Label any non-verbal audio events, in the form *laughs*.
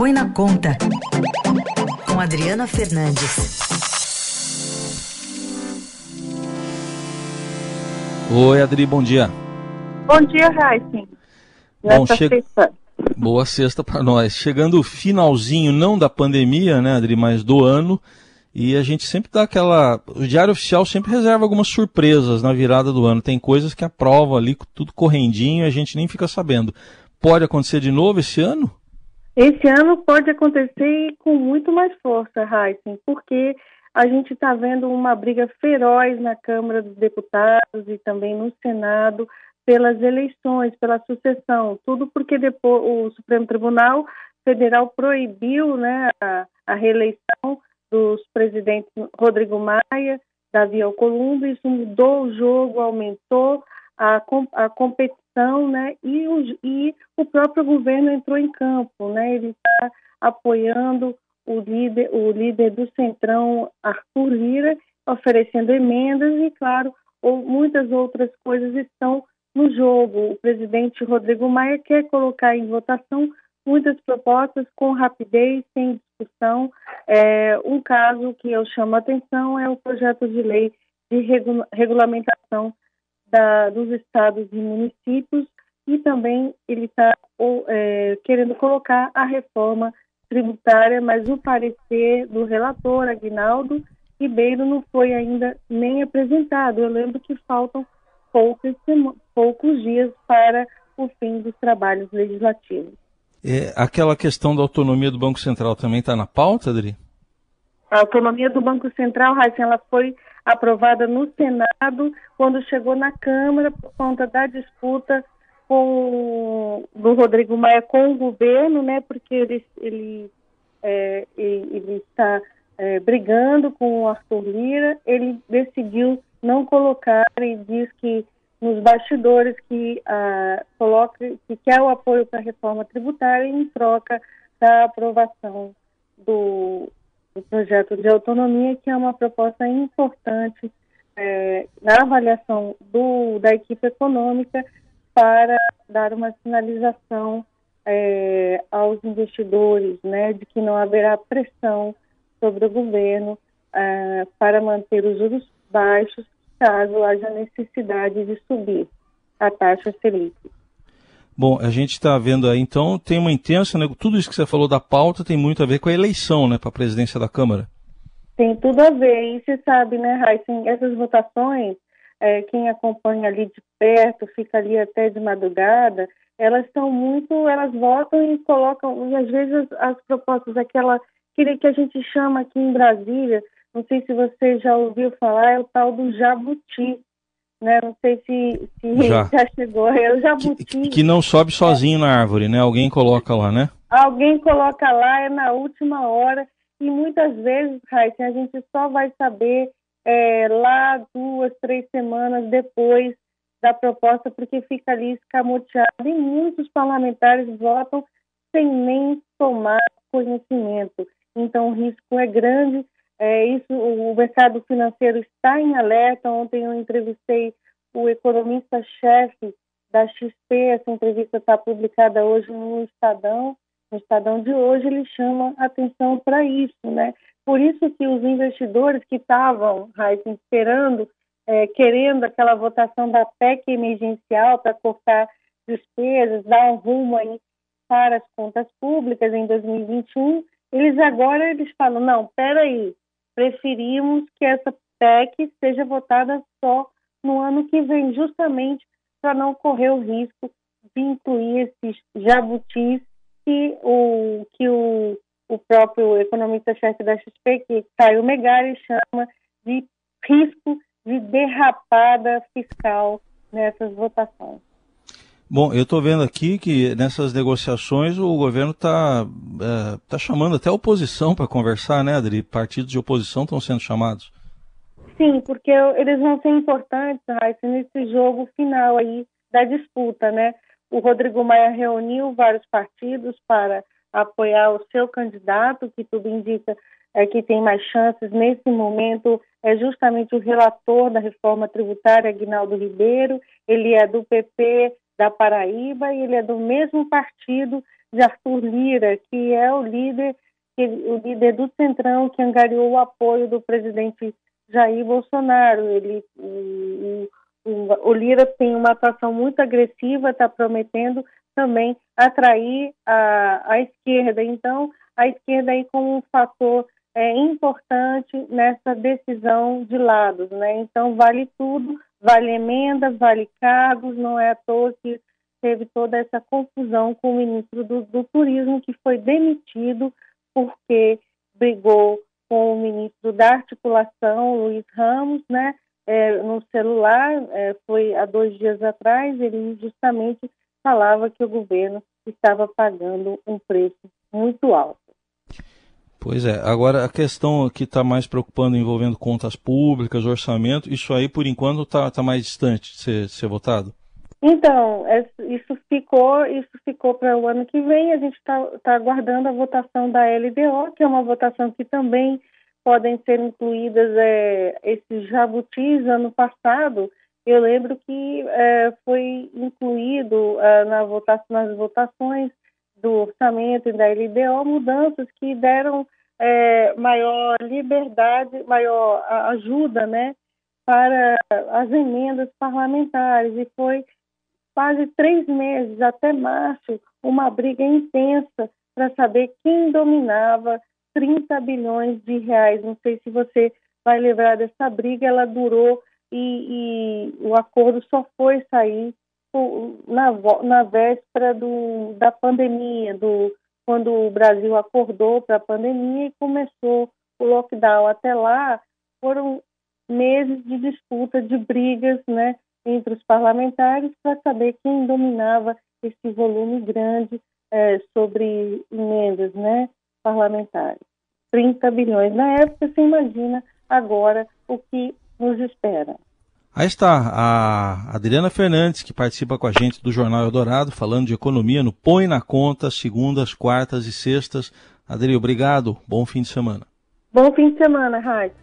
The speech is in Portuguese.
Põe na Conta, com Adriana Fernandes. Oi, Adri, bom dia. Bom dia, Raíssen. Bom, che... sexta. Boa sexta para nós. Chegando o finalzinho, não da pandemia, né, Adri, mas do ano. E a gente sempre dá aquela. O Diário Oficial sempre reserva algumas surpresas na virada do ano. Tem coisas que aprovam ali, tudo correndinho, e a gente nem fica sabendo. Pode acontecer de novo esse ano? Esse ano pode acontecer com muito mais força, Heisen, porque a gente está vendo uma briga feroz na Câmara dos Deputados e também no Senado pelas eleições, pela sucessão, tudo porque depois o Supremo Tribunal Federal proibiu né, a, a reeleição dos presidentes Rodrigo Maia, Davi Alcolumbre, isso mudou o jogo, aumentou a, a competição, né, e o, e o próprio governo entrou em campo, né, ele está apoiando o líder, o líder do Centrão, Arthur Lira, oferecendo emendas e, claro, ou muitas outras coisas estão no jogo. O presidente Rodrigo Maia quer colocar em votação muitas propostas com rapidez, sem discussão. É, um caso que eu chamo a atenção é o projeto de lei de regulamentação da, dos estados e municípios e também ele está é, querendo colocar a reforma tributária, mas o parecer do relator Aguinaldo Ribeiro não foi ainda nem apresentado. Eu lembro que faltam poucos, poucos dias para o fim dos trabalhos legislativos. É, aquela questão da autonomia do Banco Central também está na pauta, Adri? A autonomia do Banco Central, Raíssa, ela foi aprovada no Senado quando chegou na Câmara por conta da disputa com, do Rodrigo Maia com o governo, né, porque ele, ele, é, ele está é, brigando com o Arthur Lira, ele decidiu não colocar e diz que nos bastidores que ah, coloca que quer o apoio para a reforma tributária em troca da aprovação do, do, projeto de autonomia, que é uma proposta importante é, na avaliação do, da equipe econômica para dar uma sinalização é, aos investidores, né, de que não haverá pressão sobre o governo é, para manter os juros baixos caso haja necessidade de subir a taxa Selic. Bom, a gente está vendo aí, então, tem uma intensa, né, tudo isso que você falou da pauta tem muito a ver com a eleição, né, para a presidência da Câmara. Tem tudo a ver, e você sabe, né, Raíssa, essas votações, é, quem acompanha ali de perto, fica ali até de madrugada, elas são muito, elas votam e colocam, e às vezes as, as propostas, aquela, que, que a gente chama aqui em Brasília, não sei se você já ouviu falar, é o tal do jabuti. Né? Não sei se, se já. *laughs* já chegou. É o jabuti. Que, que não sobe sozinho na árvore, né? Alguém coloca lá, né? Alguém coloca lá, é na última hora. E muitas vezes, Raíssa, a gente só vai saber é, lá duas, três semanas depois da proposta, porque fica ali escamoteado. E muitos parlamentares votam sem nem tomar conhecimento. Então, o risco é grande é, isso, o mercado financeiro está em alerta. Ontem eu entrevistei o economista-chefe da XP. Essa entrevista está publicada hoje no Estadão. No Estadão de hoje ele chama atenção para isso, né? Por isso que os investidores que estavam, esperando, é, querendo aquela votação da PEC emergencial para cortar despesas, dar um rumo aí para as contas públicas em 2021, eles agora eles falam, não, peraí, preferimos que essa PEC seja votada só no ano que vem, justamente para não correr o risco de incluir esses jabutis que o, que o, o próprio economista-chefe da XP, que Caio Megari, chama de risco de derrapada fiscal nessas votações. Bom, eu estou vendo aqui que nessas negociações o governo está é, tá chamando até a oposição para conversar, né, Adri? Partidos de oposição estão sendo chamados. Sim, porque eles vão ser importantes, Raíssa, nesse jogo final aí da disputa, né? O Rodrigo Maia reuniu vários partidos para apoiar o seu candidato, que tudo indica é, que tem mais chances nesse momento, é justamente o relator da reforma tributária, Aguinaldo Ribeiro, ele é do PP, da Paraíba e ele é do mesmo partido de Arthur Lira, que é o líder, o líder do Centrão que angariou o apoio do presidente Jair Bolsonaro. Ele, o, o, o Lira tem uma atuação muito agressiva, está prometendo também atrair a, a esquerda. Então, a esquerda aí como um fator é, importante nessa decisão de lados, né? Então, vale tudo, vale emenda, vale cargos, não é à toa que teve toda essa confusão com o ministro do, do Turismo, que foi demitido porque brigou com o ministro da Articulação, Luiz Ramos, né? É, no celular, é, foi há dois dias atrás, ele justamente falava que o governo estava pagando um preço muito alto. Pois é, agora a questão que está mais preocupando envolvendo contas públicas, orçamento, isso aí por enquanto está tá mais distante de ser, ser votado? Então, é, isso ficou, isso ficou para o ano que vem. A gente está tá aguardando a votação da LDO, que é uma votação que também podem ser incluídas é, esses jabutis. Ano passado, eu lembro que é, foi incluído é, na votação, nas votações do orçamento e da LDO mudanças que deram é, maior liberdade, maior ajuda, né, para as emendas parlamentares e foi quase três meses até março uma briga intensa para saber quem dominava 30 bilhões de reais. Não sei se você vai lembrar dessa briga, ela durou e, e o acordo só foi sair na, na véspera do, da pandemia, do, quando o Brasil acordou para a pandemia e começou o lockdown. Até lá foram meses de disputa, de brigas né, entre os parlamentares para saber quem dominava esse volume grande é, sobre emendas né, parlamentares. 30 bilhões. Na época, você imagina agora o que nos espera. Aí está a Adriana Fernandes, que participa com a gente do Jornal Eldorado, falando de economia no Põe na Conta, segundas, quartas e sextas. Adri, obrigado. Bom fim de semana. Bom fim de semana, Raíssa.